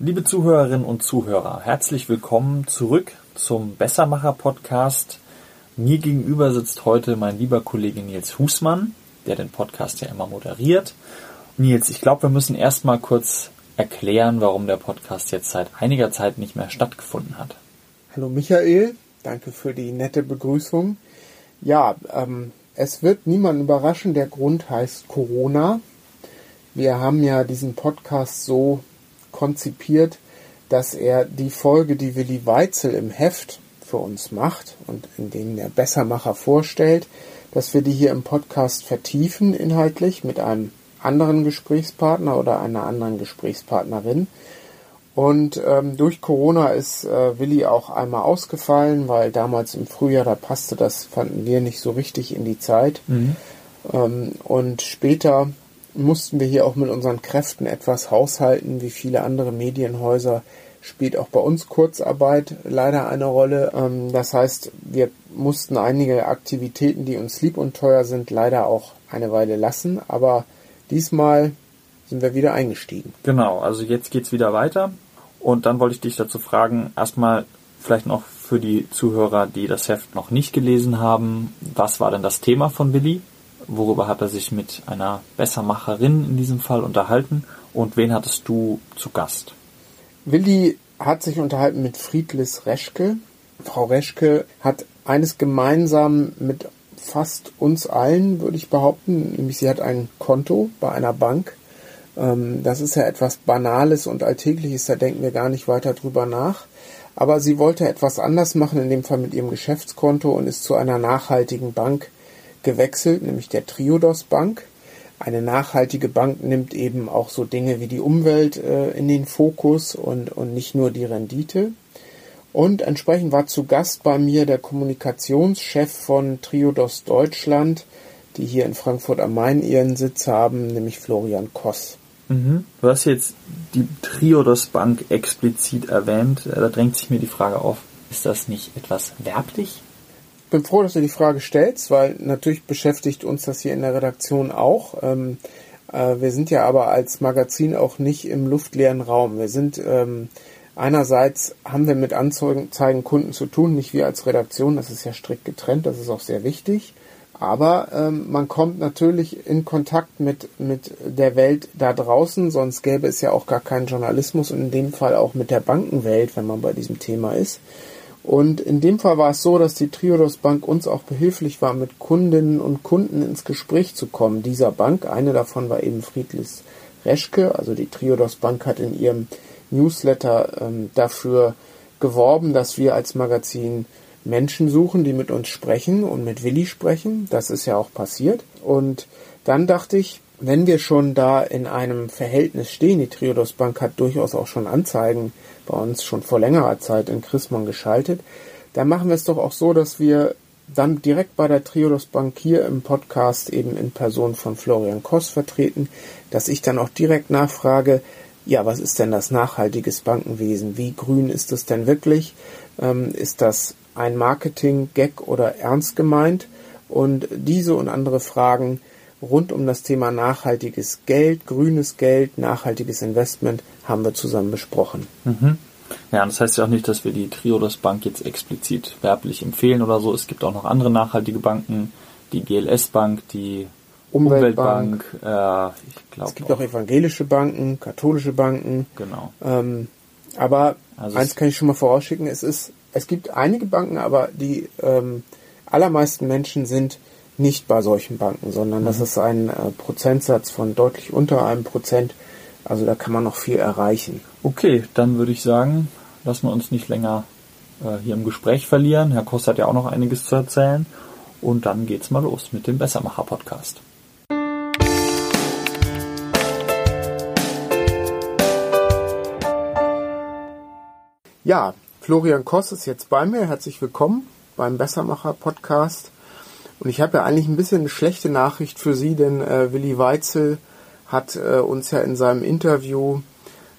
Liebe Zuhörerinnen und Zuhörer, herzlich willkommen zurück zum Bessermacher Podcast. Mir gegenüber sitzt heute mein lieber Kollege Nils Husmann, der den Podcast ja immer moderiert. Nils, ich glaube, wir müssen erstmal kurz erklären, warum der Podcast jetzt seit einiger Zeit nicht mehr stattgefunden hat. Hallo Michael, danke für die nette Begrüßung. Ja, ähm, es wird niemand überraschen, der Grund heißt Corona. Wir haben ja diesen Podcast so konzipiert, dass er die Folge, die Willi Weitzel im Heft für uns macht und in dem der Bessermacher vorstellt, dass wir die hier im Podcast vertiefen inhaltlich mit einem anderen Gesprächspartner oder einer anderen Gesprächspartnerin. Und ähm, durch Corona ist äh, Willi auch einmal ausgefallen, weil damals im Frühjahr, da passte das, fanden wir nicht so richtig in die Zeit. Mhm. Ähm, und später mussten wir hier auch mit unseren Kräften etwas haushalten, wie viele andere Medienhäuser spielt auch bei uns Kurzarbeit leider eine Rolle. Ähm, das heißt, wir mussten einige Aktivitäten, die uns lieb und teuer sind, leider auch eine Weile lassen. Aber diesmal sind wir wieder eingestiegen. Genau, also jetzt geht's wieder weiter. Und dann wollte ich dich dazu fragen, erstmal vielleicht noch für die Zuhörer, die das Heft noch nicht gelesen haben, was war denn das Thema von Willi? Worüber hat er sich mit einer Bessermacherin in diesem Fall unterhalten? Und wen hattest du zu Gast? Willi hat sich unterhalten mit Friedlis Reschke. Frau Reschke hat eines gemeinsam mit fast uns allen, würde ich behaupten, nämlich sie hat ein Konto bei einer Bank ähm, das ist ja etwas Banales und Alltägliches, da denken wir gar nicht weiter drüber nach. Aber sie wollte etwas anders machen, in dem Fall mit ihrem Geschäftskonto und ist zu einer nachhaltigen Bank gewechselt, nämlich der Triodos Bank. Eine nachhaltige Bank nimmt eben auch so Dinge wie die Umwelt äh, in den Fokus und, und nicht nur die Rendite. Und entsprechend war zu Gast bei mir der Kommunikationschef von Triodos Deutschland, die hier in Frankfurt am Main ihren Sitz haben, nämlich Florian Koss. Mhm. Du hast jetzt die Triodos Bank explizit erwähnt. Äh, da drängt sich mir die Frage auf, ist das nicht etwas werblich? Ich bin froh, dass du die Frage stellst, weil natürlich beschäftigt uns das hier in der Redaktion auch. Ähm, äh, wir sind ja aber als Magazin auch nicht im luftleeren Raum. Wir sind ähm, einerseits haben wir mit Anzeigenkunden zu tun, nicht wir als Redaktion, das ist ja strikt getrennt, das ist auch sehr wichtig. Aber ähm, man kommt natürlich in Kontakt mit, mit der Welt da draußen, sonst gäbe es ja auch gar keinen Journalismus und in dem Fall auch mit der Bankenwelt, wenn man bei diesem Thema ist. Und in dem Fall war es so, dass die Triodos Bank uns auch behilflich war, mit Kundinnen und Kunden ins Gespräch zu kommen dieser Bank. Eine davon war eben Friedlis Reschke, also die Triodos Bank hat in ihrem Newsletter ähm, dafür geworben, dass wir als Magazin Menschen suchen, die mit uns sprechen und mit Willi sprechen. Das ist ja auch passiert. Und dann dachte ich, wenn wir schon da in einem Verhältnis stehen, die Triodos Bank hat durchaus auch schon Anzeigen bei uns schon vor längerer Zeit in Chrismon geschaltet, dann machen wir es doch auch so, dass wir dann direkt bei der Triodos Bank hier im Podcast eben in Person von Florian Koss vertreten, dass ich dann auch direkt nachfrage, ja, was ist denn das nachhaltiges Bankenwesen? Wie grün ist es denn wirklich? Ähm, ist das ein Marketing-Gag oder ernst gemeint? Und diese und andere Fragen rund um das Thema nachhaltiges Geld, grünes Geld, nachhaltiges Investment haben wir zusammen besprochen. Mhm. Ja, das heißt ja auch nicht, dass wir die Triodos Bank jetzt explizit werblich empfehlen oder so. Es gibt auch noch andere nachhaltige Banken, die GLS Bank, die Umweltbank. Umweltbank äh, ich glaube. Es gibt auch, auch evangelische Banken, katholische Banken. Genau. Ähm, aber also eins kann ich schon mal vorausschicken: Es ist es gibt einige Banken, aber die ähm, allermeisten Menschen sind nicht bei solchen Banken, sondern mhm. das ist ein äh, Prozentsatz von deutlich unter einem Prozent. Also da kann man noch viel erreichen. Okay, dann würde ich sagen, lassen wir uns nicht länger äh, hier im Gespräch verlieren. Herr Kost hat ja auch noch einiges zu erzählen. Und dann geht's mal los mit dem Bessermacher-Podcast. Ja, Florian Koss ist jetzt bei mir. Herzlich willkommen beim Bessermacher Podcast. Und ich habe ja eigentlich ein bisschen eine schlechte Nachricht für Sie, denn äh, Willi Weitzel hat äh, uns ja in seinem Interview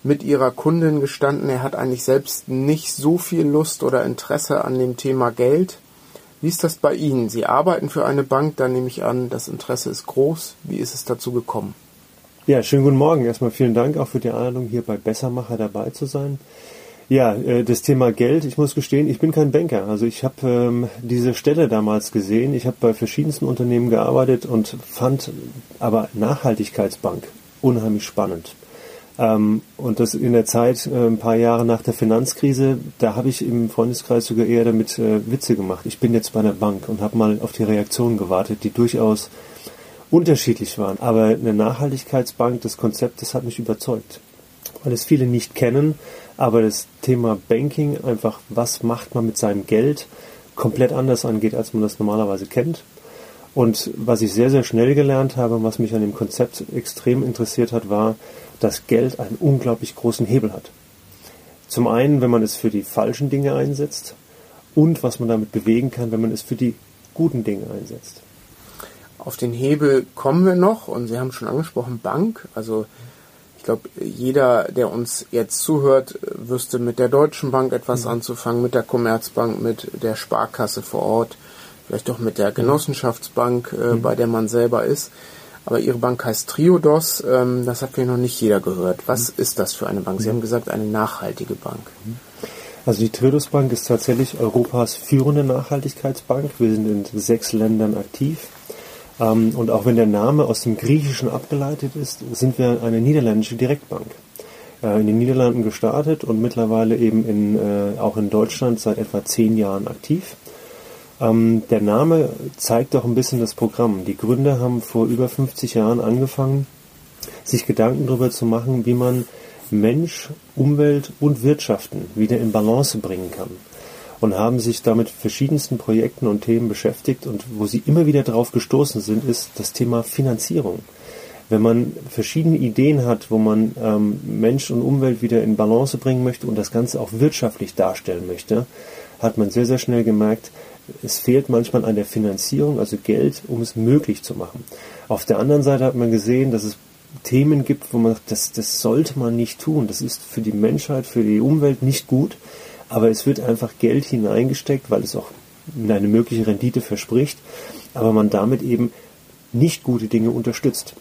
mit ihrer Kundin gestanden, er hat eigentlich selbst nicht so viel Lust oder Interesse an dem Thema Geld. Wie ist das bei Ihnen? Sie arbeiten für eine Bank, da nehme ich an, das Interesse ist groß. Wie ist es dazu gekommen? Ja, schönen guten Morgen. Erstmal vielen Dank auch für die Einladung, hier bei Bessermacher dabei zu sein. Ja, äh, das Thema Geld, ich muss gestehen, ich bin kein Banker. Also ich habe ähm, diese Stelle damals gesehen. Ich habe bei verschiedensten Unternehmen gearbeitet und fand aber Nachhaltigkeitsbank unheimlich spannend. Ähm, und das in der Zeit, äh, ein paar Jahre nach der Finanzkrise, da habe ich im Freundeskreis sogar eher damit äh, Witze gemacht. Ich bin jetzt bei einer Bank und habe mal auf die Reaktionen gewartet, die durchaus unterschiedlich waren. Aber eine Nachhaltigkeitsbank, das Konzept, das hat mich überzeugt. Weil es viele nicht kennen, aber das Thema Banking, einfach was macht man mit seinem Geld, komplett anders angeht, als man das normalerweise kennt. Und was ich sehr, sehr schnell gelernt habe, was mich an dem Konzept extrem interessiert hat, war, dass Geld einen unglaublich großen Hebel hat. Zum einen, wenn man es für die falschen Dinge einsetzt und was man damit bewegen kann, wenn man es für die guten Dinge einsetzt. Auf den Hebel kommen wir noch und Sie haben schon angesprochen, Bank. Also glaube, jeder, der uns jetzt zuhört, wüsste mit der Deutschen Bank etwas mhm. anzufangen, mit der Commerzbank, mit der Sparkasse vor Ort, vielleicht auch mit der Genossenschaftsbank, äh, mhm. bei der man selber ist. Aber Ihre Bank heißt Triodos, ähm, das hat vielleicht noch nicht jeder gehört. Was mhm. ist das für eine Bank? Sie haben gesagt, eine nachhaltige Bank. Mhm. Also die Triodos Bank ist tatsächlich Europas führende Nachhaltigkeitsbank. Wir sind in sechs Ländern aktiv. Ähm, und auch wenn der Name aus dem Griechischen abgeleitet ist, sind wir eine niederländische Direktbank. Äh, in den Niederlanden gestartet und mittlerweile eben in, äh, auch in Deutschland seit etwa zehn Jahren aktiv. Ähm, der Name zeigt auch ein bisschen das Programm. Die Gründer haben vor über 50 Jahren angefangen, sich Gedanken darüber zu machen, wie man Mensch, Umwelt und Wirtschaften wieder in Balance bringen kann und haben sich damit verschiedensten Projekten und Themen beschäftigt und wo sie immer wieder darauf gestoßen sind, ist das Thema Finanzierung. Wenn man verschiedene Ideen hat, wo man ähm, Mensch und Umwelt wieder in Balance bringen möchte und das Ganze auch wirtschaftlich darstellen möchte, hat man sehr, sehr schnell gemerkt, es fehlt manchmal an der Finanzierung, also Geld, um es möglich zu machen. Auf der anderen Seite hat man gesehen, dass es Themen gibt, wo man sagt, das, das sollte man nicht tun. Das ist für die Menschheit, für die Umwelt nicht gut aber es wird einfach Geld hineingesteckt, weil es auch eine mögliche Rendite verspricht, aber man damit eben nicht gute Dinge unterstützt.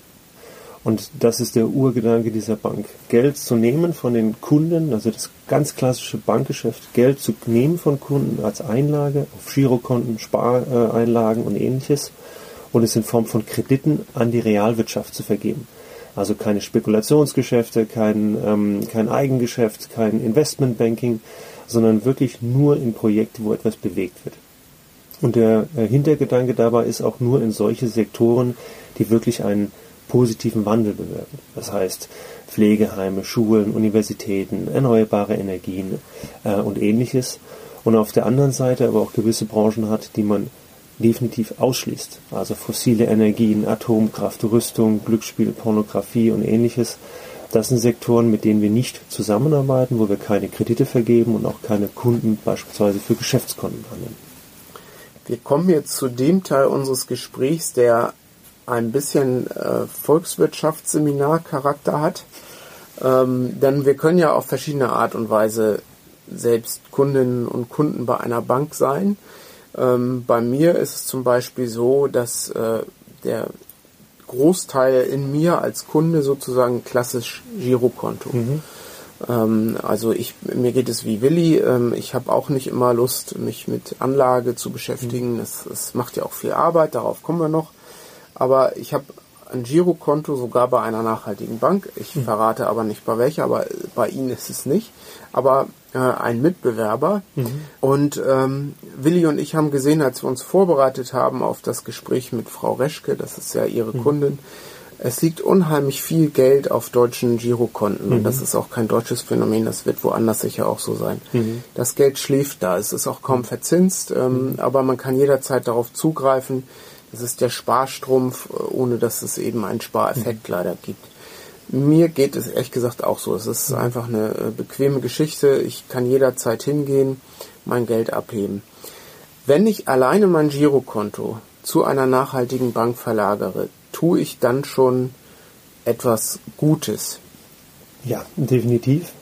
Und das ist der Urgedanke dieser Bank. Geld zu nehmen von den Kunden, also das ganz klassische Bankgeschäft, Geld zu nehmen von Kunden als Einlage auf Girokonten, Spareinlagen und ähnliches und es in Form von Krediten an die Realwirtschaft zu vergeben. Also keine Spekulationsgeschäfte, kein, ähm, kein Eigengeschäft, kein Investmentbanking, sondern wirklich nur in Projekte, wo etwas bewegt wird. Und der äh, Hintergedanke dabei ist auch nur in solche Sektoren, die wirklich einen positiven Wandel bewirken. Das heißt Pflegeheime, Schulen, Universitäten, erneuerbare Energien äh, und ähnliches. Und auf der anderen Seite aber auch gewisse Branchen hat, die man definitiv ausschließt. Also fossile Energien, Atomkraft, Rüstung, Glücksspiel, Pornografie und ähnliches, das sind Sektoren, mit denen wir nicht zusammenarbeiten, wo wir keine Kredite vergeben und auch keine Kunden beispielsweise für Geschäftskonten annehmen. Wir kommen jetzt zu dem Teil unseres Gesprächs, der ein bisschen äh, Volkswirtschaftsseminarcharakter hat. Ähm, denn wir können ja auf verschiedene Art und Weise selbst Kundinnen und Kunden bei einer Bank sein. Ähm, bei mir ist es zum Beispiel so, dass äh, der Großteil in mir als Kunde sozusagen klassisch Girokonto. Mhm. Ähm, also ich, mir geht es wie Willi. Ähm, ich habe auch nicht immer Lust, mich mit Anlage zu beschäftigen. Mhm. Es, macht ja auch viel Arbeit, darauf kommen wir noch. Aber ich habe ein Girokonto sogar bei einer nachhaltigen Bank. Ich mhm. verrate aber nicht bei welcher, aber bei Ihnen ist es nicht. Aber äh, ein Mitbewerber. Mhm. Und ähm, Willi und ich haben gesehen, als wir uns vorbereitet haben auf das Gespräch mit Frau Reschke, das ist ja ihre mhm. Kundin, es liegt unheimlich viel Geld auf deutschen Girokonten. Und mhm. das ist auch kein deutsches Phänomen, das wird woanders sicher auch so sein. Mhm. Das Geld schläft da, es ist auch kaum verzinst, ähm, mhm. aber man kann jederzeit darauf zugreifen. Das ist der Sparstrumpf, äh, ohne dass es eben einen Spareffekt leider gibt. Mir geht es ehrlich gesagt auch so. Es ist einfach eine äh, bequeme Geschichte. Ich kann jederzeit hingehen, mein Geld abheben. Wenn ich alleine mein Girokonto zu einer nachhaltigen Bank verlagere, tue ich dann schon etwas Gutes. Ja, definitiv.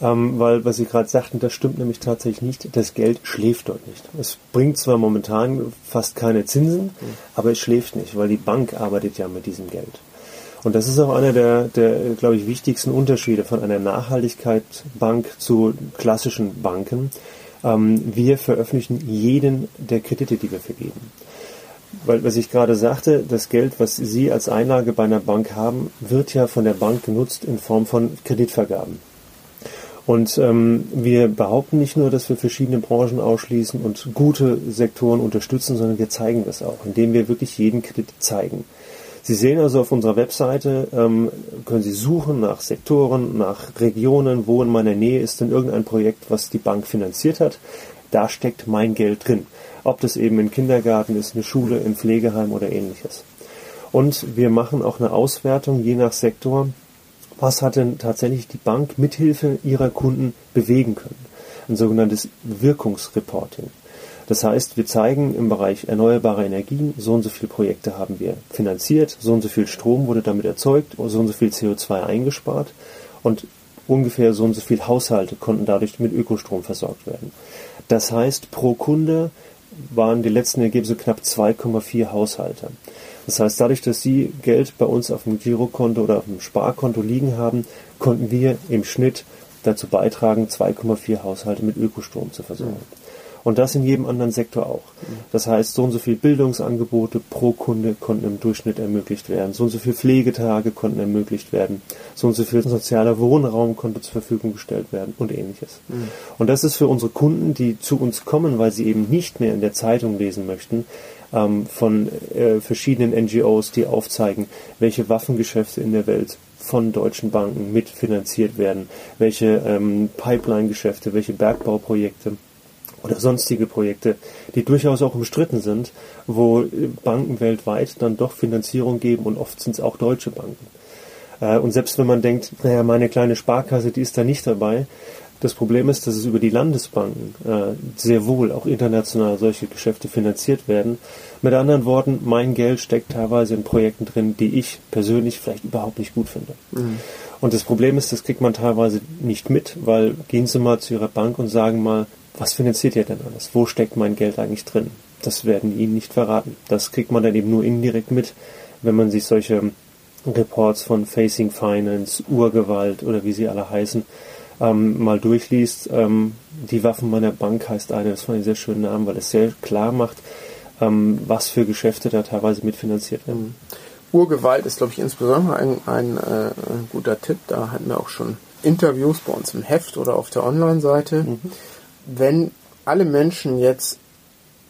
Ähm, weil, was Sie gerade sagten, das stimmt nämlich tatsächlich nicht. Das Geld schläft dort nicht. Es bringt zwar momentan fast keine Zinsen, mhm. aber es schläft nicht, weil die Bank arbeitet ja mit diesem Geld. Und das ist auch einer der, der glaube ich, wichtigsten Unterschiede von einer Nachhaltigkeitsbank zu klassischen Banken. Ähm, wir veröffentlichen jeden der Kredite, die wir vergeben. Weil, was ich gerade sagte, das Geld, was Sie als Einlage bei einer Bank haben, wird ja von der Bank genutzt in Form von Kreditvergaben. Und ähm, wir behaupten nicht nur, dass wir verschiedene Branchen ausschließen und gute Sektoren unterstützen, sondern wir zeigen das auch, indem wir wirklich jeden Kredit zeigen. Sie sehen also auf unserer Webseite, ähm, können Sie suchen nach Sektoren, nach Regionen, wo in meiner Nähe ist denn irgendein Projekt, was die Bank finanziert hat. Da steckt mein Geld drin. Ob das eben ein Kindergarten ist, eine Schule, ein Pflegeheim oder ähnliches. Und wir machen auch eine Auswertung je nach Sektor was hat denn tatsächlich die Bank mithilfe ihrer Kunden bewegen können. Ein sogenanntes Wirkungsreporting. Das heißt, wir zeigen im Bereich erneuerbare Energien, so und so viele Projekte haben wir finanziert, so und so viel Strom wurde damit erzeugt, so und so viel CO2 eingespart und ungefähr so und so viele Haushalte konnten dadurch mit Ökostrom versorgt werden. Das heißt, pro Kunde waren die letzten Ergebnisse knapp 2,4 Haushalte. Das heißt, dadurch, dass Sie Geld bei uns auf dem Girokonto oder auf dem Sparkonto liegen haben, konnten wir im Schnitt dazu beitragen, 2,4 Haushalte mit Ökostrom zu versorgen. Und das in jedem anderen Sektor auch. Das heißt, so und so viel Bildungsangebote pro Kunde konnten im Durchschnitt ermöglicht werden. So und so viel Pflegetage konnten ermöglicht werden. So und so viel sozialer Wohnraum konnte zur Verfügung gestellt werden und ähnliches. Mhm. Und das ist für unsere Kunden, die zu uns kommen, weil sie eben nicht mehr in der Zeitung lesen möchten, ähm, von äh, verschiedenen NGOs, die aufzeigen, welche Waffengeschäfte in der Welt von deutschen Banken mitfinanziert werden, welche ähm, Pipeline-Geschäfte, welche Bergbauprojekte oder sonstige Projekte, die durchaus auch umstritten sind, wo Banken weltweit dann doch Finanzierung geben und oft sind es auch deutsche Banken. Äh, und selbst wenn man denkt, naja, meine kleine Sparkasse, die ist da nicht dabei, das Problem ist, dass es über die Landesbanken äh, sehr wohl auch international solche Geschäfte finanziert werden. Mit anderen Worten, mein Geld steckt teilweise in Projekten drin, die ich persönlich vielleicht überhaupt nicht gut finde. Mhm. Und das Problem ist, das kriegt man teilweise nicht mit, weil gehen Sie mal zu Ihrer Bank und sagen mal, was finanziert ihr denn alles? Wo steckt mein Geld eigentlich drin? Das werden Ihnen nicht verraten. Das kriegt man dann eben nur indirekt mit, wenn man sich solche Reports von Facing Finance, Urgewalt oder wie sie alle heißen, ähm, mal durchliest, ähm, die Waffen meiner Bank heißt eine, das fand ich sehr schönen Namen, weil es sehr klar macht, ähm, was für Geschäfte da teilweise mitfinanziert werden. Urgewalt ist, glaube ich, insbesondere ein, ein, äh, ein, guter Tipp. Da hatten wir auch schon Interviews bei uns im Heft oder auf der Online-Seite. Mhm. Wenn alle Menschen jetzt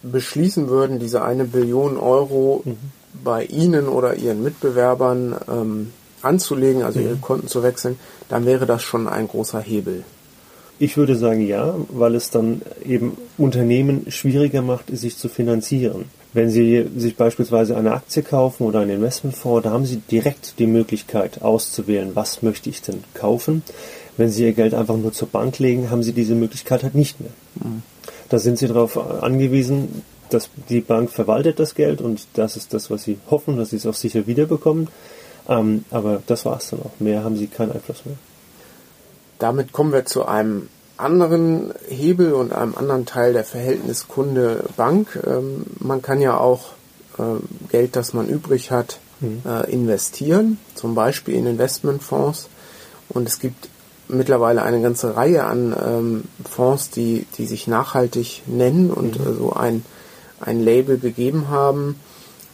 beschließen würden, diese eine Billion Euro mhm. bei Ihnen oder Ihren Mitbewerbern ähm, anzulegen, also ihre Konten zu wechseln, dann wäre das schon ein großer Hebel. Ich würde sagen ja, weil es dann eben Unternehmen schwieriger macht, sich zu finanzieren. Wenn Sie sich beispielsweise eine Aktie kaufen oder einen Investmentfonds, da haben Sie direkt die Möglichkeit auszuwählen, was möchte ich denn kaufen. Wenn Sie Ihr Geld einfach nur zur Bank legen, haben Sie diese Möglichkeit halt nicht mehr. Mhm. Da sind Sie darauf angewiesen, dass die Bank verwaltet das Geld und das ist das, was Sie hoffen, dass Sie es auch sicher wiederbekommen. Ähm, aber das war es dann auch. Mehr haben sie keinen Einfluss mehr. Damit kommen wir zu einem anderen Hebel und einem anderen Teil der Verhältnis Kunde-Bank. Ähm, man kann ja auch äh, Geld, das man übrig hat, mhm. äh, investieren, zum Beispiel in Investmentfonds. Und es gibt mittlerweile eine ganze Reihe an ähm, Fonds, die, die sich nachhaltig nennen und mhm. so ein, ein Label gegeben haben.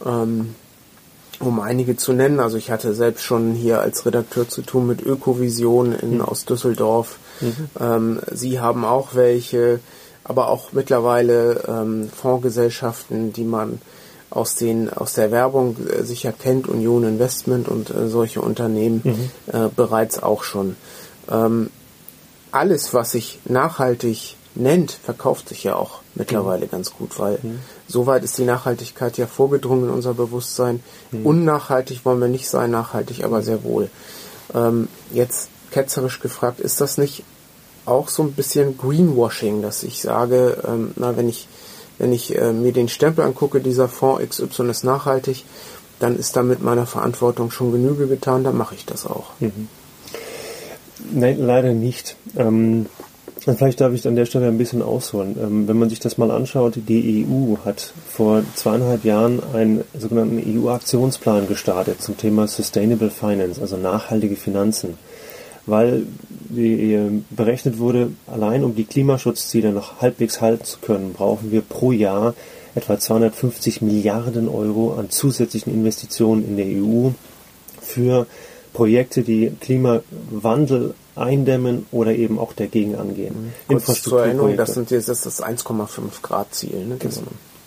Ähm, um einige zu nennen. Also ich hatte selbst schon hier als Redakteur zu tun mit Ökovision in, mhm. aus Düsseldorf. Mhm. Ähm, Sie haben auch welche, aber auch mittlerweile ähm, Fondsgesellschaften, die man aus den aus der Werbung äh, sicher kennt, Union Investment und äh, solche Unternehmen mhm. äh, bereits auch schon. Ähm, alles, was sich nachhaltig nennt, verkauft sich ja auch mittlerweile mhm. ganz gut, weil mhm. soweit ist die Nachhaltigkeit ja vorgedrungen in unser Bewusstsein. Mhm. Unnachhaltig wollen wir nicht sein, nachhaltig aber sehr wohl. Ähm, jetzt ketzerisch gefragt, ist das nicht auch so ein bisschen Greenwashing, dass ich sage, ähm, na, wenn ich, wenn ich äh, mir den Stempel angucke, dieser Fonds XY ist nachhaltig, dann ist damit meiner Verantwortung schon Genüge getan, dann mache ich das auch. Mhm. Nein, leider nicht. Ähm, Vielleicht darf ich an der Stelle ein bisschen ausholen. Ähm, wenn man sich das mal anschaut, die EU hat vor zweieinhalb Jahren einen sogenannten EU-Aktionsplan gestartet zum Thema Sustainable Finance, also nachhaltige Finanzen, weil berechnet wurde, allein um die Klimaschutzziele noch halbwegs halten zu können, brauchen wir pro Jahr etwa 250 Milliarden Euro an zusätzlichen Investitionen in der EU für Projekte, die Klimawandel eindämmen oder eben auch dagegen angehen. Mhm. Kurz zur Erinnerung, das, sind jetzt, das ist das 1,5 Grad Ziel. Ne? Genau.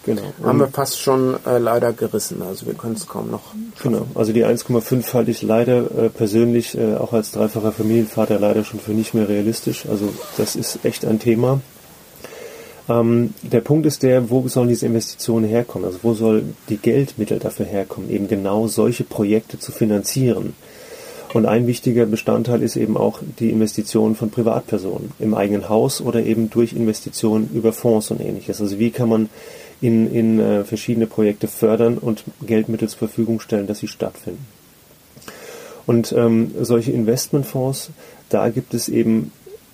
Genau. Haben wir fast schon äh, leider gerissen, also wir können es kaum noch. Schaffen. Genau, also die 1,5 halte ich leider äh, persönlich äh, auch als dreifacher Familienvater leider schon für nicht mehr realistisch. Also das ist echt ein Thema. Ähm, der Punkt ist der, wo sollen diese Investitionen herkommen? Also wo soll die Geldmittel dafür herkommen, eben genau solche Projekte zu finanzieren? Und ein wichtiger Bestandteil ist eben auch die Investition von Privatpersonen im eigenen Haus oder eben durch Investitionen über Fonds und ähnliches. Also wie kann man in, in äh, verschiedene Projekte fördern und Geldmittel zur Verfügung stellen, dass sie stattfinden. Und ähm, solche Investmentfonds, da gibt es eben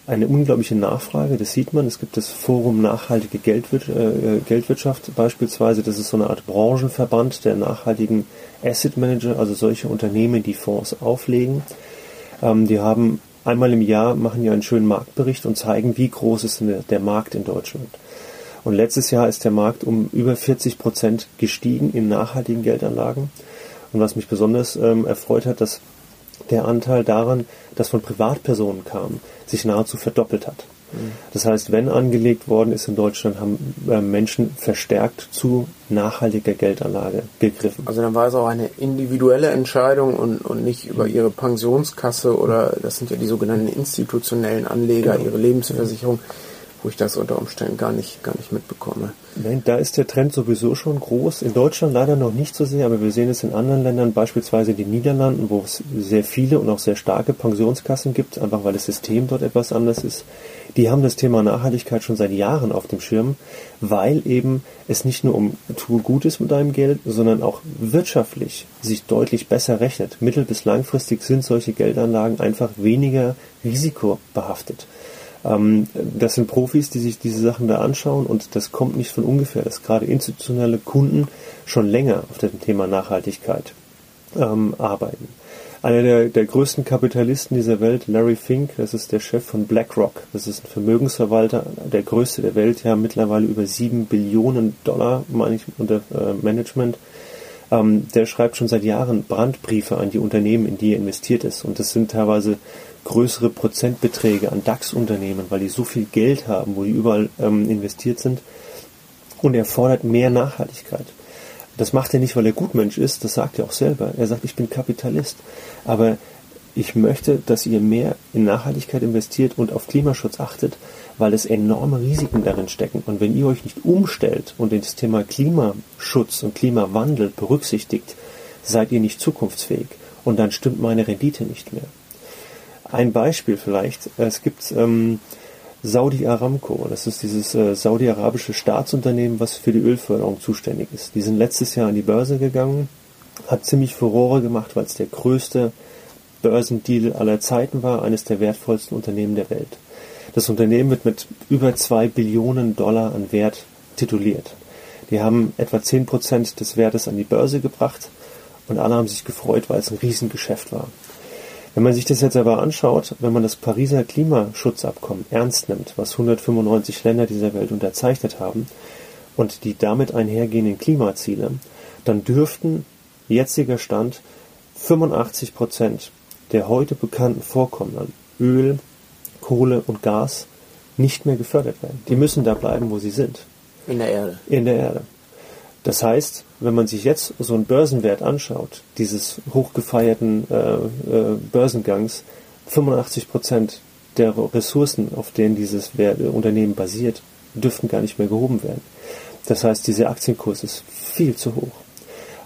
eine unglaubliche Nachfrage, das sieht man. Es gibt das Forum Nachhaltige äh, Geldwirtschaft beispielsweise. Das ist so eine Art Branchenverband der nachhaltigen Asset Manager, also solche Unternehmen, die Fonds auflegen. Ähm, die haben einmal im Jahr, machen ja einen schönen Marktbericht und zeigen, wie groß ist der, der Markt in Deutschland. Und letztes Jahr ist der Markt um über 40 Prozent gestiegen in nachhaltigen Geldanlagen. Und was mich besonders ähm, erfreut hat, dass der Anteil daran, das von Privatpersonen kam, sich nahezu verdoppelt hat. Mhm. Das heißt, wenn angelegt worden ist in Deutschland, haben äh, Menschen verstärkt zu nachhaltiger Geldanlage gegriffen. Also dann war es auch eine individuelle Entscheidung und, und nicht über ihre Pensionskasse oder das sind ja die sogenannten institutionellen Anleger, genau. ihre Lebensversicherung. Ja wo ich das unter Umständen gar nicht, gar nicht mitbekomme. Nein, da ist der Trend sowieso schon groß. In Deutschland leider noch nicht so sehr, aber wir sehen es in anderen Ländern, beispielsweise in den Niederlanden, wo es sehr viele und auch sehr starke Pensionskassen gibt, einfach weil das System dort etwas anders ist. Die haben das Thema Nachhaltigkeit schon seit Jahren auf dem Schirm, weil eben es nicht nur um tue Gutes mit deinem Geld, sondern auch wirtschaftlich sich deutlich besser rechnet. Mittel- bis langfristig sind solche Geldanlagen einfach weniger risikobehaftet. Ähm, das sind Profis, die sich diese Sachen da anschauen und das kommt nicht von ungefähr, dass gerade institutionelle Kunden schon länger auf dem Thema Nachhaltigkeit ähm, arbeiten. Einer der, der größten Kapitalisten dieser Welt, Larry Fink, das ist der Chef von BlackRock. Das ist ein Vermögensverwalter, der größte der Welt, ja mittlerweile über sieben Billionen Dollar, meine ich, unter äh, Management. Ähm, der schreibt schon seit Jahren Brandbriefe an die Unternehmen, in die er investiert ist. Und das sind teilweise größere Prozentbeträge an DAX-Unternehmen, weil die so viel Geld haben, wo die überall ähm, investiert sind. Und er fordert mehr Nachhaltigkeit. Das macht er nicht, weil er Gutmensch ist, das sagt er auch selber. Er sagt, ich bin Kapitalist. Aber ich möchte, dass ihr mehr in Nachhaltigkeit investiert und auf Klimaschutz achtet, weil es enorme Risiken darin stecken. Und wenn ihr euch nicht umstellt und das Thema Klimaschutz und Klimawandel berücksichtigt, seid ihr nicht zukunftsfähig. Und dann stimmt meine Rendite nicht mehr. Ein Beispiel vielleicht. Es gibt ähm, Saudi Aramco. Das ist dieses äh, saudi-arabische Staatsunternehmen, was für die Ölförderung zuständig ist. Die sind letztes Jahr an die Börse gegangen, hat ziemlich Furore gemacht, weil es der größte Börsendeal aller Zeiten war, eines der wertvollsten Unternehmen der Welt. Das Unternehmen wird mit über zwei Billionen Dollar an Wert tituliert. Die haben etwa zehn Prozent des Wertes an die Börse gebracht und alle haben sich gefreut, weil es ein Riesengeschäft war. Wenn man sich das jetzt aber anschaut, wenn man das Pariser Klimaschutzabkommen ernst nimmt, was 195 Länder dieser Welt unterzeichnet haben, und die damit einhergehenden Klimaziele, dann dürften jetziger Stand 85 Prozent der heute bekannten Vorkommen an Öl, Kohle und Gas nicht mehr gefördert werden. Die müssen da bleiben, wo sie sind. In der Erde. In der Erde. Das heißt, wenn man sich jetzt so einen Börsenwert anschaut, dieses hochgefeierten äh, äh, Börsengangs, 85 Prozent der Ressourcen, auf denen dieses äh, Unternehmen basiert, dürften gar nicht mehr gehoben werden. Das heißt, dieser Aktienkurs ist viel zu hoch.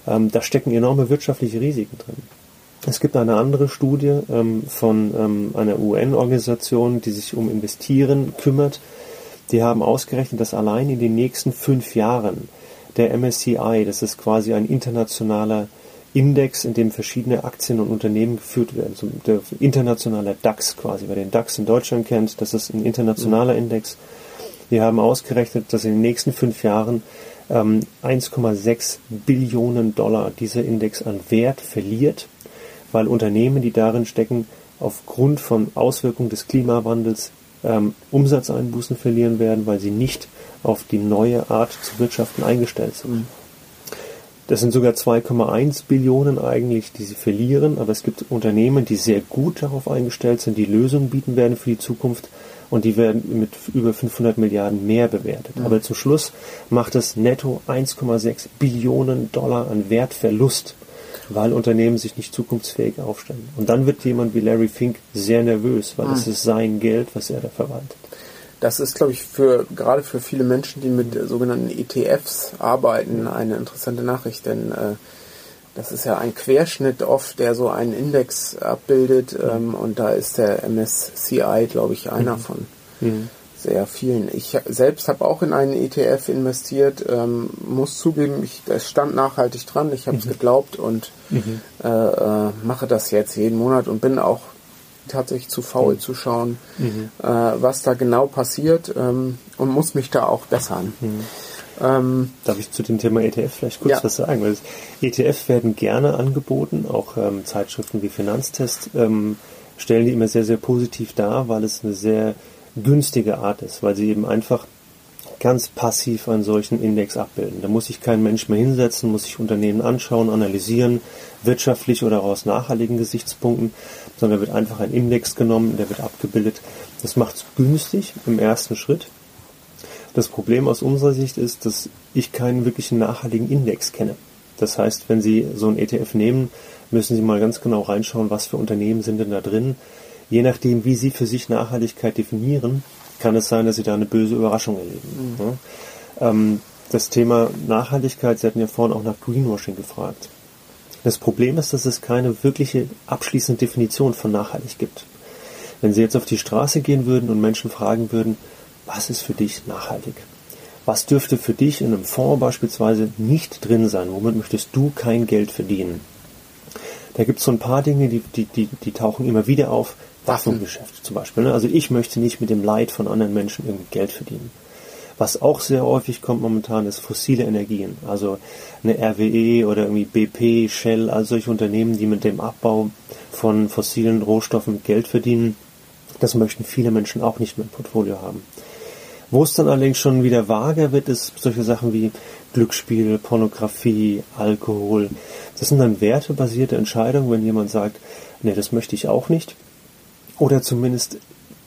Ähm, da stecken enorme wirtschaftliche Risiken drin. Es gibt eine andere Studie ähm, von ähm, einer UN-Organisation, die sich um Investieren kümmert. Die haben ausgerechnet, dass allein in den nächsten fünf Jahren der MSCI, das ist quasi ein internationaler Index, in dem verschiedene Aktien und Unternehmen geführt werden. So der internationale DAX quasi. Wer den DAX in Deutschland kennt, das ist ein internationaler Index. Wir haben ausgerechnet, dass in den nächsten fünf Jahren ähm, 1,6 Billionen Dollar dieser Index an Wert verliert, weil Unternehmen, die darin stecken, aufgrund von Auswirkungen des Klimawandels ähm, Umsatzeinbußen verlieren werden, weil sie nicht auf die neue Art zu wirtschaften eingestellt sind. Mhm. Das sind sogar 2,1 Billionen eigentlich, die sie verlieren, aber es gibt Unternehmen, die sehr gut darauf eingestellt sind, die Lösungen bieten werden für die Zukunft und die werden mit über 500 Milliarden mehr bewertet. Mhm. Aber zum Schluss macht es netto 1,6 Billionen Dollar an Wertverlust, weil Unternehmen sich nicht zukunftsfähig aufstellen. Und dann wird jemand wie Larry Fink sehr nervös, weil es mhm. ist sein Geld, was er da verwaltet. Das ist, glaube ich, für gerade für viele Menschen, die mit sogenannten ETFs arbeiten, eine interessante Nachricht, denn äh, das ist ja ein Querschnitt oft, der so einen Index abbildet ähm, und da ist der MSCI, glaube ich, einer mhm. von mhm. sehr vielen. Ich selbst habe auch in einen ETF investiert, ähm, muss zugeben, ich, es stand nachhaltig dran, ich habe es mhm. geglaubt und mhm. äh, äh, mache das jetzt jeden Monat und bin auch tatsächlich zu faul mhm. zu schauen, mhm. äh, was da genau passiert ähm, und muss mich da auch bessern. Mhm. Ähm, Darf ich zu dem Thema ETF vielleicht kurz ja. was sagen? Weil ETFs werden gerne angeboten, auch ähm, Zeitschriften wie Finanztest ähm, stellen die immer sehr, sehr positiv dar, weil es eine sehr günstige Art ist, weil sie eben einfach ganz passiv einen solchen Index abbilden. Da muss sich kein Mensch mehr hinsetzen, muss sich Unternehmen anschauen, analysieren, wirtschaftlich oder aus nachhaltigen Gesichtspunkten, sondern wird einfach ein Index genommen, der wird abgebildet. Das macht es günstig im ersten Schritt. Das Problem aus unserer Sicht ist, dass ich keinen wirklichen nachhaltigen Index kenne. Das heißt, wenn Sie so ein ETF nehmen, müssen Sie mal ganz genau reinschauen, was für Unternehmen sind denn da drin. Je nachdem, wie Sie für sich Nachhaltigkeit definieren, kann es sein, dass Sie da eine böse Überraschung erleben. Mhm. Ja? Ähm, das Thema Nachhaltigkeit, Sie hatten ja vorhin auch nach Greenwashing gefragt. Das Problem ist, dass es keine wirkliche abschließende Definition von nachhaltig gibt. Wenn Sie jetzt auf die Straße gehen würden und Menschen fragen würden, was ist für dich nachhaltig? Was dürfte für dich in einem Fonds beispielsweise nicht drin sein? Womit möchtest du kein Geld verdienen? Da gibt es so ein paar Dinge, die, die, die, die tauchen immer wieder auf. Waffengeschäft zum Beispiel. Ne? Also ich möchte nicht mit dem Leid von anderen Menschen irgendwie Geld verdienen. Was auch sehr häufig kommt momentan, ist fossile Energien. Also eine RWE oder irgendwie BP, Shell, all solche Unternehmen, die mit dem Abbau von fossilen Rohstoffen Geld verdienen. Das möchten viele Menschen auch nicht mehr im Portfolio haben. Wo es dann allerdings schon wieder vager wird, ist solche Sachen wie Glücksspiel, Pornografie, Alkohol. Das sind dann wertebasierte Entscheidungen, wenn jemand sagt, nee, das möchte ich auch nicht. Oder zumindest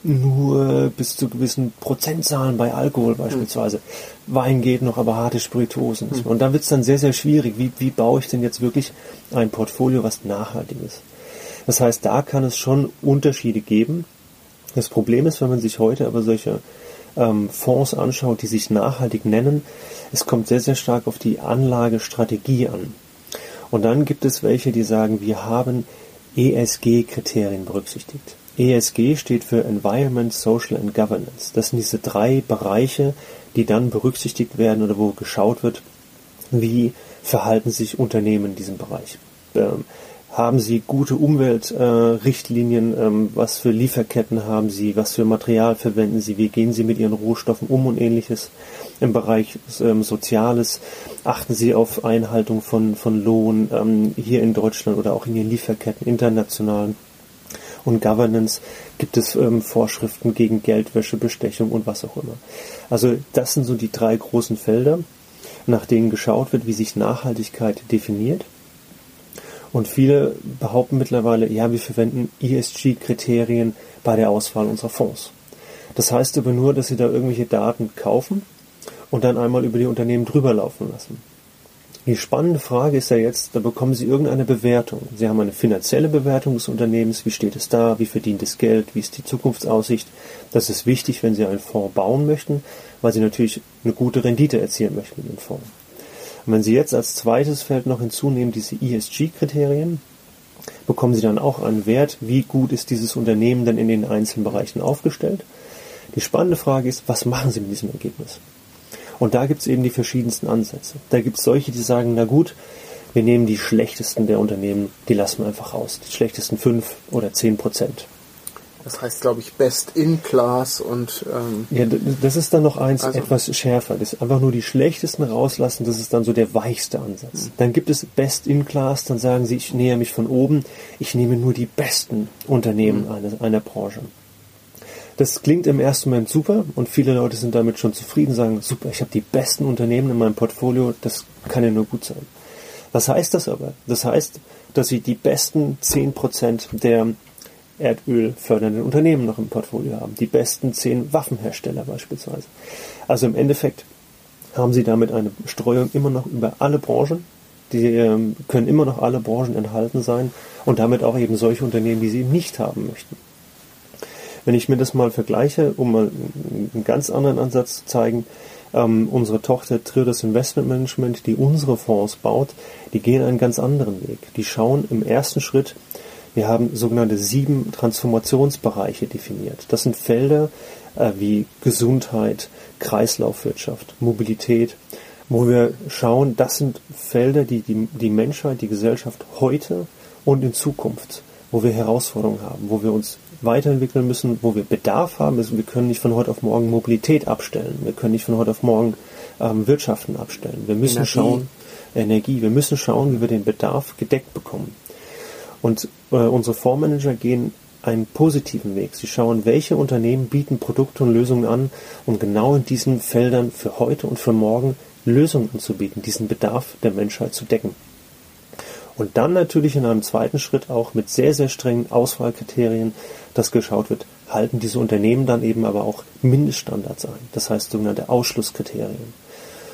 nur bis zu gewissen Prozentzahlen bei Alkohol beispielsweise. Mhm. Wein geht noch, aber harte Spirituosen. Mhm. Und da wird es dann sehr, sehr schwierig. Wie, wie baue ich denn jetzt wirklich ein Portfolio, was nachhaltig ist? Das heißt, da kann es schon Unterschiede geben. Das Problem ist, wenn man sich heute aber solche ähm, Fonds anschaut, die sich nachhaltig nennen, es kommt sehr, sehr stark auf die Anlagestrategie an. Und dann gibt es welche, die sagen, wir haben ESG-Kriterien berücksichtigt. ESG steht für Environment, Social and Governance. Das sind diese drei Bereiche, die dann berücksichtigt werden oder wo geschaut wird, wie verhalten sich Unternehmen in diesem Bereich. Ähm, haben sie gute Umweltrichtlinien? Äh, ähm, was für Lieferketten haben sie? Was für Material verwenden sie? Wie gehen sie mit ihren Rohstoffen um und ähnliches? Im Bereich ähm, Soziales achten sie auf Einhaltung von, von Lohn ähm, hier in Deutschland oder auch in ihren Lieferketten international und Governance gibt es ähm, Vorschriften gegen Geldwäsche, Bestechung und was auch immer. Also das sind so die drei großen Felder, nach denen geschaut wird, wie sich Nachhaltigkeit definiert. Und viele behaupten mittlerweile, ja, wir verwenden ESG-Kriterien bei der Auswahl unserer Fonds. Das heißt aber nur, dass sie da irgendwelche Daten kaufen und dann einmal über die Unternehmen drüber laufen lassen. Die spannende Frage ist ja jetzt, da bekommen Sie irgendeine Bewertung. Sie haben eine finanzielle Bewertung des Unternehmens, wie steht es da, wie verdient es Geld, wie ist die Zukunftsaussicht. Das ist wichtig, wenn Sie einen Fonds bauen möchten, weil Sie natürlich eine gute Rendite erzielen möchten mit dem Fonds. Und wenn Sie jetzt als zweites Feld noch hinzunehmen diese ESG-Kriterien, bekommen Sie dann auch einen Wert, wie gut ist dieses Unternehmen denn in den einzelnen Bereichen aufgestellt. Die spannende Frage ist, was machen Sie mit diesem Ergebnis? Und da gibt es eben die verschiedensten Ansätze. Da gibt es solche, die sagen, na gut, wir nehmen die schlechtesten der Unternehmen, die lassen wir einfach raus. Die schlechtesten fünf oder zehn Prozent. Das heißt, glaube ich, Best in Class und ähm, ja, das ist dann noch eins also, etwas schärfer. Das ist einfach nur die schlechtesten rauslassen. Das ist dann so der weichste Ansatz. Mhm. Dann gibt es Best in Class. Dann sagen sie, ich näher mich von oben. Ich nehme nur die besten Unternehmen mhm. einer, einer Branche. Das klingt im ersten Moment super und viele Leute sind damit schon zufrieden, sagen, super, ich habe die besten Unternehmen in meinem Portfolio, das kann ja nur gut sein. Was heißt das aber? Das heißt, dass sie die besten 10% der Erdöl fördernden Unternehmen noch im Portfolio haben. Die besten zehn Waffenhersteller beispielsweise. Also im Endeffekt haben sie damit eine Streuung immer noch über alle Branchen. Die ähm, können immer noch alle Branchen enthalten sein und damit auch eben solche Unternehmen, die sie nicht haben möchten. Wenn ich mir das mal vergleiche, um mal einen ganz anderen Ansatz zu zeigen, ähm, unsere Tochter Triodos Investment Management, die unsere Fonds baut, die gehen einen ganz anderen Weg. Die schauen im ersten Schritt wir haben sogenannte sieben Transformationsbereiche definiert. Das sind Felder äh, wie Gesundheit, Kreislaufwirtschaft, Mobilität, wo wir schauen, das sind Felder, die die, die Menschheit, die Gesellschaft heute und in Zukunft, wo wir Herausforderungen haben, wo wir uns weiterentwickeln müssen, wo wir Bedarf haben. Wir können nicht von heute auf morgen Mobilität abstellen. Wir können nicht von heute auf morgen ähm, Wirtschaften abstellen. Wir müssen Energie. schauen, Energie, wir müssen schauen, wie wir den Bedarf gedeckt bekommen. Und äh, unsere Fondsmanager gehen einen positiven Weg. Sie schauen, welche Unternehmen bieten Produkte und Lösungen an, um genau in diesen Feldern für heute und für morgen Lösungen anzubieten, diesen Bedarf der Menschheit zu decken. Und dann natürlich in einem zweiten Schritt auch mit sehr, sehr strengen Auswahlkriterien, dass geschaut wird, halten diese Unternehmen dann eben aber auch Mindeststandards ein. Das heißt sogenannte Ausschlusskriterien.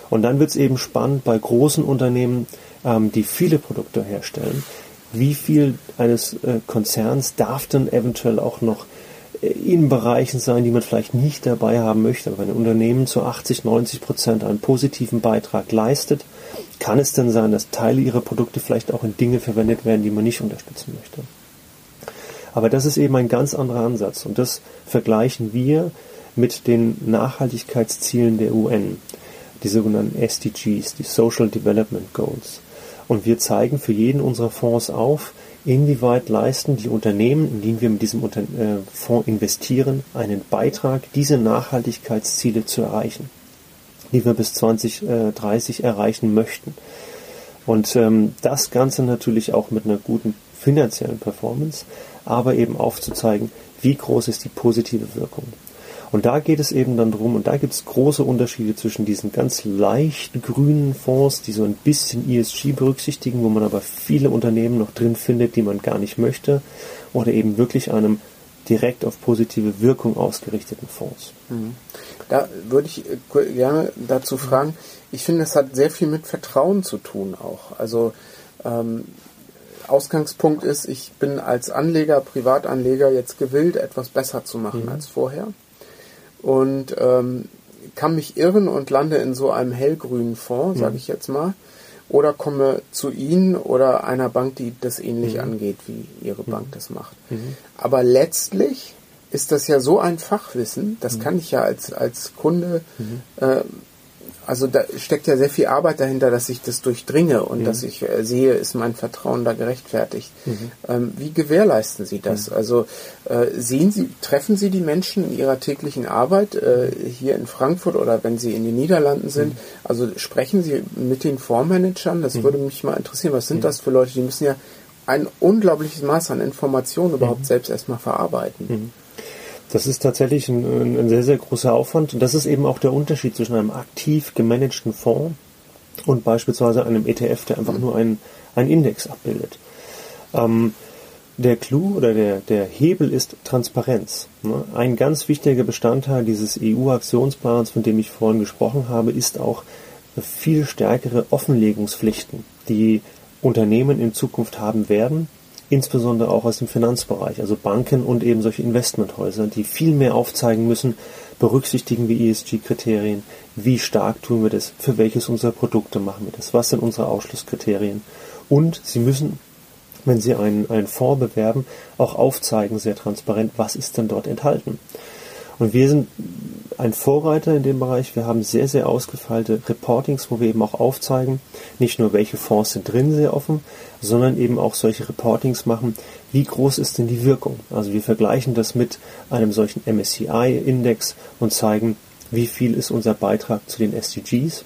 Und dann wird es eben spannend bei großen Unternehmen, ähm, die viele Produkte herstellen, wie viel eines äh, Konzerns darf denn eventuell auch noch in Bereichen sein, die man vielleicht nicht dabei haben möchte. Aber wenn ein Unternehmen zu 80, 90 Prozent einen positiven Beitrag leistet, kann es denn sein, dass Teile ihrer Produkte vielleicht auch in Dinge verwendet werden, die man nicht unterstützen möchte. Aber das ist eben ein ganz anderer Ansatz und das vergleichen wir mit den Nachhaltigkeitszielen der UN, die sogenannten SDGs, die Social Development Goals. Und wir zeigen für jeden unserer Fonds auf, inwieweit leisten die Unternehmen, in denen wir mit diesem äh, Fonds investieren, einen Beitrag, diese Nachhaltigkeitsziele zu erreichen, die wir bis 2030 erreichen möchten. Und ähm, das Ganze natürlich auch mit einer guten finanziellen Performance, aber eben aufzuzeigen, wie groß ist die positive Wirkung. Und da geht es eben dann drum, und da gibt es große Unterschiede zwischen diesen ganz leicht grünen Fonds, die so ein bisschen ESG berücksichtigen, wo man aber viele Unternehmen noch drin findet, die man gar nicht möchte, oder eben wirklich einem direkt auf positive Wirkung ausgerichteten Fonds. Mhm. Da würde ich äh, gerne dazu fragen, ich finde, das hat sehr viel mit Vertrauen zu tun auch. Also ähm, Ausgangspunkt ist, ich bin als Anleger, Privatanleger jetzt gewillt, etwas besser zu machen mhm. als vorher und ähm, kann mich irren und lande in so einem hellgrünen Fonds, sage mhm. ich jetzt mal, oder komme zu Ihnen oder einer Bank, die das ähnlich mhm. angeht, wie Ihre Bank mhm. das macht. Mhm. Aber letztlich ist das ja so ein Fachwissen, das mhm. kann ich ja als, als Kunde mhm. äh, also da steckt ja sehr viel Arbeit dahinter, dass ich das durchdringe und mhm. dass ich äh, sehe, ist mein Vertrauen da gerechtfertigt. Mhm. Ähm, wie gewährleisten Sie das? Mhm. Also äh, sehen Sie, treffen Sie die Menschen in ihrer täglichen Arbeit äh, hier in Frankfurt oder wenn Sie in den Niederlanden sind? Mhm. Also sprechen Sie mit den Fondsmanagern? Das mhm. würde mich mal interessieren. Was sind mhm. das für Leute? Die müssen ja ein unglaubliches Maß an Informationen überhaupt selbst erstmal verarbeiten. Das ist tatsächlich ein, ein, sehr, sehr großer Aufwand. Und das ist eben auch der Unterschied zwischen einem aktiv gemanagten Fonds und beispielsweise einem ETF, der einfach nur einen, einen Index abbildet. Ähm, der Clou oder der, der Hebel ist Transparenz. Ne? Ein ganz wichtiger Bestandteil dieses EU-Aktionsplans, von dem ich vorhin gesprochen habe, ist auch viel stärkere Offenlegungspflichten, die Unternehmen in Zukunft haben werden, insbesondere auch aus dem Finanzbereich, also Banken und eben solche Investmenthäuser, die viel mehr aufzeigen müssen, berücksichtigen wir ESG-Kriterien, wie stark tun wir das, für welches unserer Produkte machen wir das, was sind unsere Ausschlusskriterien. Und sie müssen, wenn sie einen, einen Fonds bewerben, auch aufzeigen, sehr transparent, was ist denn dort enthalten. Und wir sind ein Vorreiter in dem Bereich. Wir haben sehr, sehr ausgefeilte Reportings, wo wir eben auch aufzeigen, nicht nur welche Fonds sind drin sehr offen, sondern eben auch solche Reportings machen, wie groß ist denn die Wirkung. Also wir vergleichen das mit einem solchen MSCI-Index und zeigen, wie viel ist unser Beitrag zu den SDGs.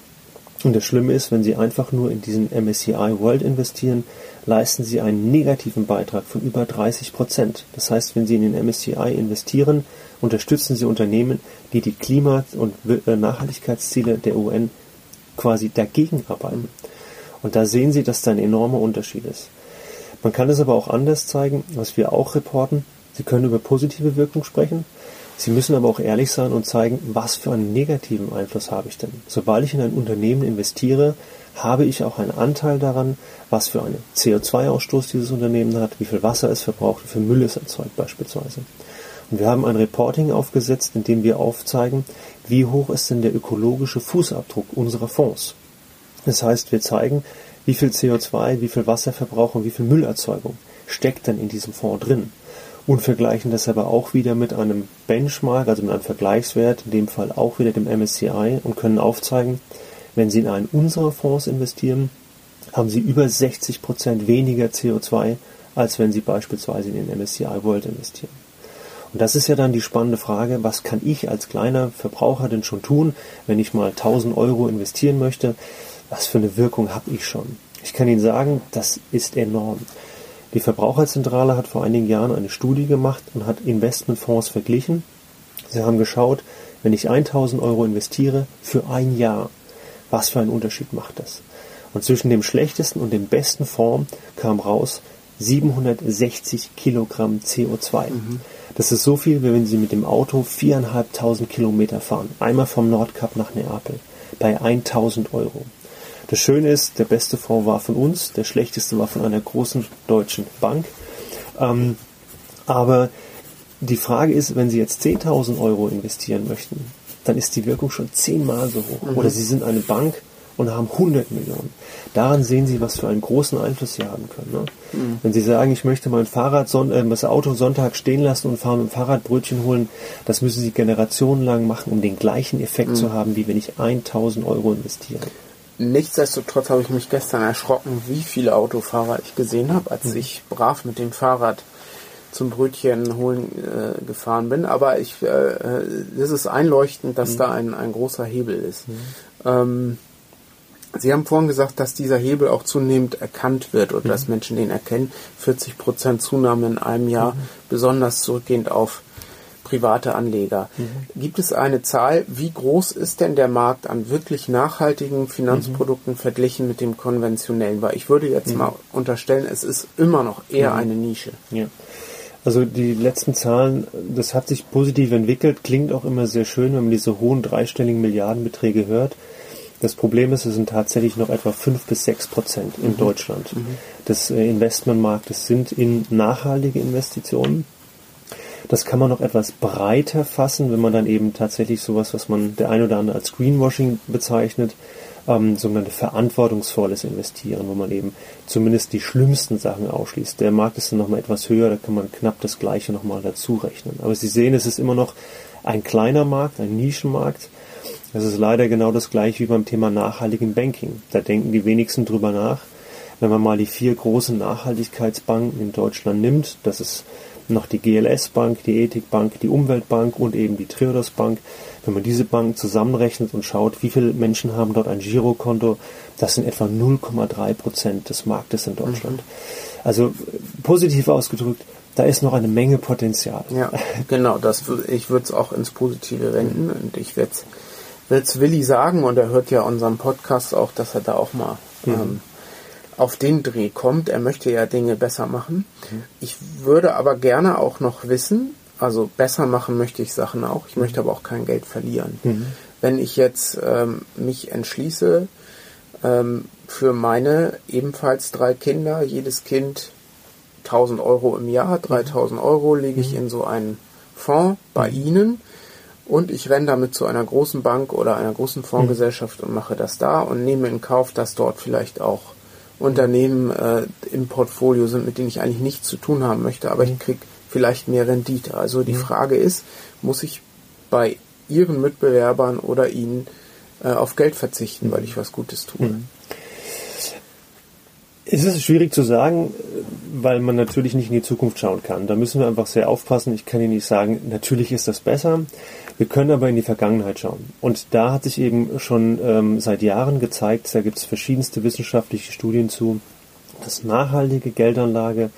Und das Schlimme ist, wenn Sie einfach nur in diesen MSCI World investieren, leisten Sie einen negativen Beitrag von über 30 Prozent. Das heißt, wenn Sie in den MSCI investieren, unterstützen Sie Unternehmen, die die Klima- und äh, Nachhaltigkeitsziele der UN quasi dagegen arbeiten. Und da sehen Sie, dass da ein enormer Unterschied ist. Man kann es aber auch anders zeigen, was wir auch reporten. Sie können über positive Wirkung sprechen. Sie müssen aber auch ehrlich sein und zeigen, was für einen negativen Einfluss habe ich denn. Sobald ich in ein Unternehmen investiere, habe ich auch einen Anteil daran, was für einen CO2-Ausstoß dieses Unternehmen hat, wie viel Wasser es verbraucht, wie viel Müll es erzeugt beispielsweise. Und wir haben ein Reporting aufgesetzt, in dem wir aufzeigen, wie hoch ist denn der ökologische Fußabdruck unserer Fonds. Das heißt, wir zeigen, wie viel CO2, wie viel Wasserverbrauch und wie viel Müllerzeugung steckt denn in diesem Fonds drin. Und vergleichen das aber auch wieder mit einem Benchmark, also mit einem Vergleichswert, in dem Fall auch wieder dem MSCI und können aufzeigen, wenn Sie in einen unserer Fonds investieren, haben Sie über 60 Prozent weniger CO2, als wenn Sie beispielsweise in den MSCI World investieren. Und das ist ja dann die spannende Frage, was kann ich als kleiner Verbraucher denn schon tun, wenn ich mal 1000 Euro investieren möchte? Was für eine Wirkung habe ich schon? Ich kann Ihnen sagen, das ist enorm. Die Verbraucherzentrale hat vor einigen Jahren eine Studie gemacht und hat Investmentfonds verglichen. Sie haben geschaut, wenn ich 1000 Euro investiere für ein Jahr, was für einen Unterschied macht das? Und zwischen dem schlechtesten und dem besten Fonds kam raus 760 Kilogramm CO2. Mhm. Das ist so viel, wie wenn Sie mit dem Auto viereinhalbtausend Kilometer fahren. Einmal vom Nordkap nach Neapel. Bei 1000 Euro. Das Schöne ist, der beste Fonds war von uns, der schlechteste war von einer großen deutschen Bank. Ähm, aber die Frage ist, wenn Sie jetzt 10.000 Euro investieren möchten, dann ist die Wirkung schon zehnmal so hoch. Mhm. Oder Sie sind eine Bank und haben 100 Millionen. Daran sehen Sie, was für einen großen Einfluss Sie haben können. Ne? Mhm. Wenn Sie sagen, ich möchte mein Fahrrad, äh, das Auto Sonntag stehen lassen und fahre mit dem Fahrrad Brötchen holen, das müssen Sie generationenlang machen, um den gleichen Effekt mhm. zu haben, wie wenn ich 1000 Euro investiere. Nichtsdestotrotz habe ich mich gestern erschrocken, wie viele Autofahrer ich gesehen habe, als mhm. ich brav mit dem Fahrrad zum Brötchen holen äh, gefahren bin. Aber ich, äh, äh es ist einleuchtend, dass mhm. da ein, ein großer Hebel ist. Mhm. Ähm, Sie haben vorhin gesagt, dass dieser Hebel auch zunehmend erkannt wird oder mhm. dass Menschen den erkennen. 40 Prozent Zunahme in einem Jahr, mhm. besonders zurückgehend auf private Anleger. Mhm. Gibt es eine Zahl, wie groß ist denn der Markt an wirklich nachhaltigen Finanzprodukten mhm. verglichen mit dem konventionellen? Weil ich würde jetzt mhm. mal unterstellen, es ist immer noch eher mhm. eine Nische. Ja. Also die letzten Zahlen, das hat sich positiv entwickelt, klingt auch immer sehr schön, wenn man diese hohen dreistelligen Milliardenbeträge hört. Das Problem ist, es sind tatsächlich noch etwa fünf bis sechs Prozent in mhm. Deutschland mhm. des äh, Investmentmarktes sind in nachhaltige Investitionen. Das kann man noch etwas breiter fassen, wenn man dann eben tatsächlich sowas, was man der ein oder andere als Greenwashing bezeichnet, ähm, sogenannte verantwortungsvolles Investieren, wo man eben zumindest die schlimmsten Sachen ausschließt. Der Markt ist dann nochmal etwas höher, da kann man knapp das gleiche nochmal dazu rechnen. Aber Sie sehen, es ist immer noch ein kleiner Markt, ein Nischenmarkt. Das ist leider genau das gleiche wie beim Thema nachhaltigen Banking. Da denken die wenigsten drüber nach. Wenn man mal die vier großen Nachhaltigkeitsbanken in Deutschland nimmt, das ist noch die GLS Bank, die Ethik Bank, die Umweltbank und eben die Triodos Bank. Wenn man diese Banken zusammenrechnet und schaut, wie viele Menschen haben dort ein Girokonto, das sind etwa 0,3 Prozent des Marktes in Deutschland. Mhm. Also positiv ausgedrückt, da ist noch eine Menge Potenzial. Ja, genau. Das, ich würde es auch ins Positive wenden und ich werde es Willi sagen und er hört ja unseren Podcast auch, dass er da auch mal mhm. ähm, auf den Dreh kommt. Er möchte ja Dinge besser machen. Mhm. Ich würde aber gerne auch noch wissen, also besser machen möchte ich Sachen auch, ich möchte aber auch kein Geld verlieren. Mhm. Wenn ich jetzt ähm, mich entschließe, ähm, für meine ebenfalls drei Kinder, jedes Kind 1000 Euro im Jahr, 3000 Euro lege ich mhm. in so einen Fonds bei mhm. Ihnen und ich renne damit zu einer großen Bank oder einer großen Fondsgesellschaft und mache das da und nehme in Kauf, dass dort vielleicht auch Unternehmen äh, im Portfolio sind, mit denen ich eigentlich nichts zu tun haben möchte, aber ich kriege vielleicht mehr Rendite. Also die Frage ist, muss ich bei ihren Mitbewerbern oder ihnen äh, auf Geld verzichten, weil ich was Gutes tue. Mhm. Es ist schwierig zu sagen, weil man natürlich nicht in die Zukunft schauen kann. Da müssen wir einfach sehr aufpassen. Ich kann Ihnen nicht sagen, natürlich ist das besser. Wir können aber in die Vergangenheit schauen. Und da hat sich eben schon ähm, seit Jahren gezeigt, da gibt es verschiedenste wissenschaftliche Studien zu, dass nachhaltige Geldanlage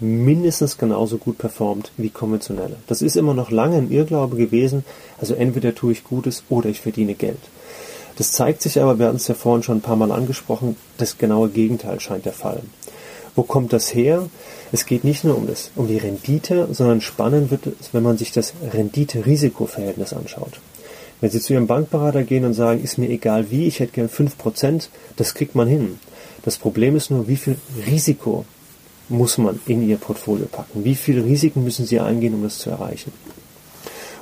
mindestens genauso gut performt wie konventionelle. Das ist immer noch lange ein Irrglaube gewesen. Also entweder tue ich Gutes oder ich verdiene Geld. Das zeigt sich aber, wir hatten es ja vorhin schon ein paar Mal angesprochen, das genaue Gegenteil scheint der Fall. Wo kommt das her? Es geht nicht nur um, das, um die Rendite, sondern spannend wird es, wenn man sich das Rendite-Risiko-Verhältnis anschaut. Wenn Sie zu Ihrem Bankberater gehen und sagen, ist mir egal wie, ich hätte gern 5%, das kriegt man hin. Das Problem ist nur, wie viel Risiko muss man in Ihr Portfolio packen? Wie viele Risiken müssen Sie eingehen, um das zu erreichen?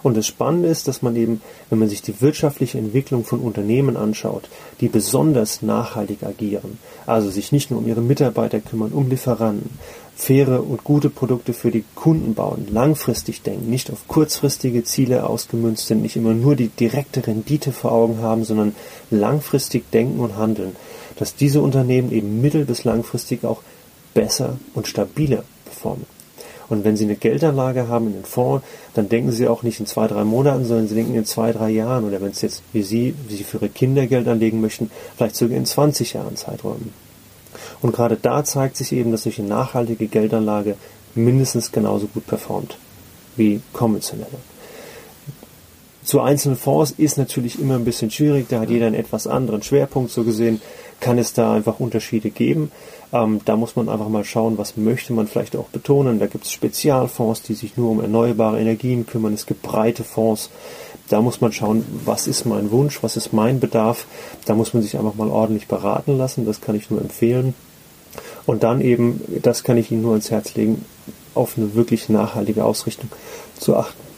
Und das Spannende ist, dass man eben, wenn man sich die wirtschaftliche Entwicklung von Unternehmen anschaut, die besonders nachhaltig agieren, also sich nicht nur um ihre Mitarbeiter kümmern, um Lieferanten, faire und gute Produkte für die Kunden bauen, langfristig denken, nicht auf kurzfristige Ziele ausgemünzt sind, nicht immer nur die direkte Rendite vor Augen haben, sondern langfristig denken und handeln, dass diese Unternehmen eben mittel- bis langfristig auch besser und stabiler performen. Und wenn Sie eine Geldanlage haben in den Fonds, dann denken Sie auch nicht in zwei, drei Monaten, sondern Sie denken in zwei, drei Jahren. Oder wenn es jetzt wie Sie, wie Sie für Ihre Kinder Geld anlegen möchten, vielleicht sogar in 20 Jahren Zeiträumen. Und gerade da zeigt sich eben, dass solche nachhaltige Geldanlage mindestens genauso gut performt wie konventionelle. Zu einzelnen Fonds ist natürlich immer ein bisschen schwierig, da hat jeder einen etwas anderen Schwerpunkt so gesehen, kann es da einfach Unterschiede geben. Ähm, da muss man einfach mal schauen, was möchte man vielleicht auch betonen. Da gibt es Spezialfonds, die sich nur um erneuerbare Energien kümmern. Es gibt breite Fonds. Da muss man schauen, was ist mein Wunsch, was ist mein Bedarf. Da muss man sich einfach mal ordentlich beraten lassen. Das kann ich nur empfehlen. Und dann eben, das kann ich Ihnen nur ans Herz legen, auf eine wirklich nachhaltige Ausrichtung zu achten.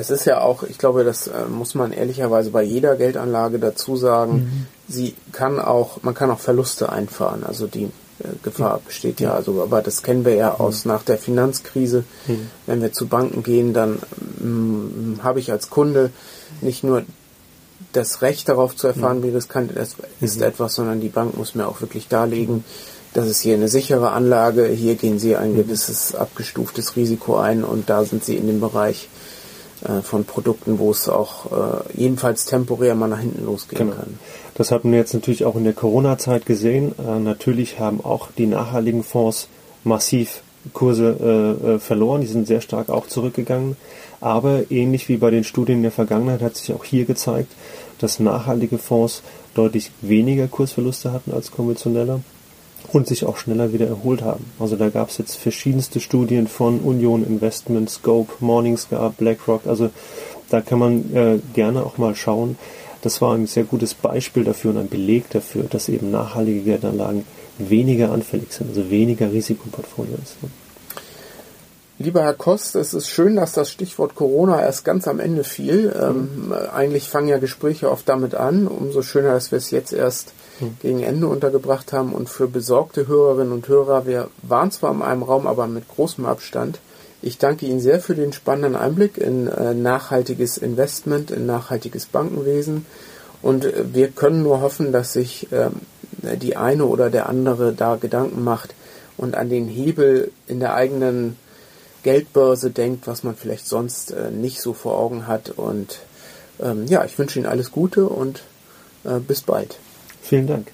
Es ist ja auch, ich glaube, das äh, muss man ehrlicherweise bei jeder Geldanlage dazu sagen, mhm. sie kann auch, man kann auch Verluste einfahren. Also die äh, Gefahr besteht ja, also, aber das kennen wir ja mhm. aus nach der Finanzkrise. Wenn wir zu Banken gehen, dann mm, habe ich als Kunde nicht nur das Recht darauf zu erfahren, mhm. wie riskant es ist mhm. etwas, sondern die Bank muss mir auch wirklich darlegen, das ist hier eine sichere Anlage, hier gehen Sie ein gewisses abgestuftes Risiko ein und da sind Sie in dem Bereich von Produkten, wo es auch äh, jedenfalls temporär mal nach hinten losgehen genau. kann. Das hatten wir jetzt natürlich auch in der Corona-Zeit gesehen. Äh, natürlich haben auch die nachhaltigen Fonds massiv Kurse äh, äh, verloren, die sind sehr stark auch zurückgegangen. Aber ähnlich wie bei den Studien in der Vergangenheit hat sich auch hier gezeigt, dass nachhaltige Fonds deutlich weniger Kursverluste hatten als konventionelle und sich auch schneller wieder erholt haben. Also da gab es jetzt verschiedenste Studien von Union Investment, Scope, Morningstar, BlackRock. Also da kann man äh, gerne auch mal schauen. Das war ein sehr gutes Beispiel dafür und ein Beleg dafür, dass eben nachhaltige Geldanlagen weniger anfällig sind, also weniger Risikoportfolio ist. Lieber Herr Kost, es ist schön, dass das Stichwort Corona erst ganz am Ende fiel. Ähm, mhm. eigentlich fangen ja Gespräche oft damit an. Umso schöner, dass wir es jetzt erst mhm. gegen Ende untergebracht haben. Und für besorgte Hörerinnen und Hörer, wir waren zwar in einem Raum, aber mit großem Abstand. Ich danke Ihnen sehr für den spannenden Einblick in äh, nachhaltiges Investment, in nachhaltiges Bankenwesen. Und äh, wir können nur hoffen, dass sich äh, die eine oder der andere da Gedanken macht und an den Hebel in der eigenen Geldbörse denkt, was man vielleicht sonst äh, nicht so vor Augen hat. Und ähm, ja, ich wünsche Ihnen alles Gute und äh, bis bald. Vielen Dank.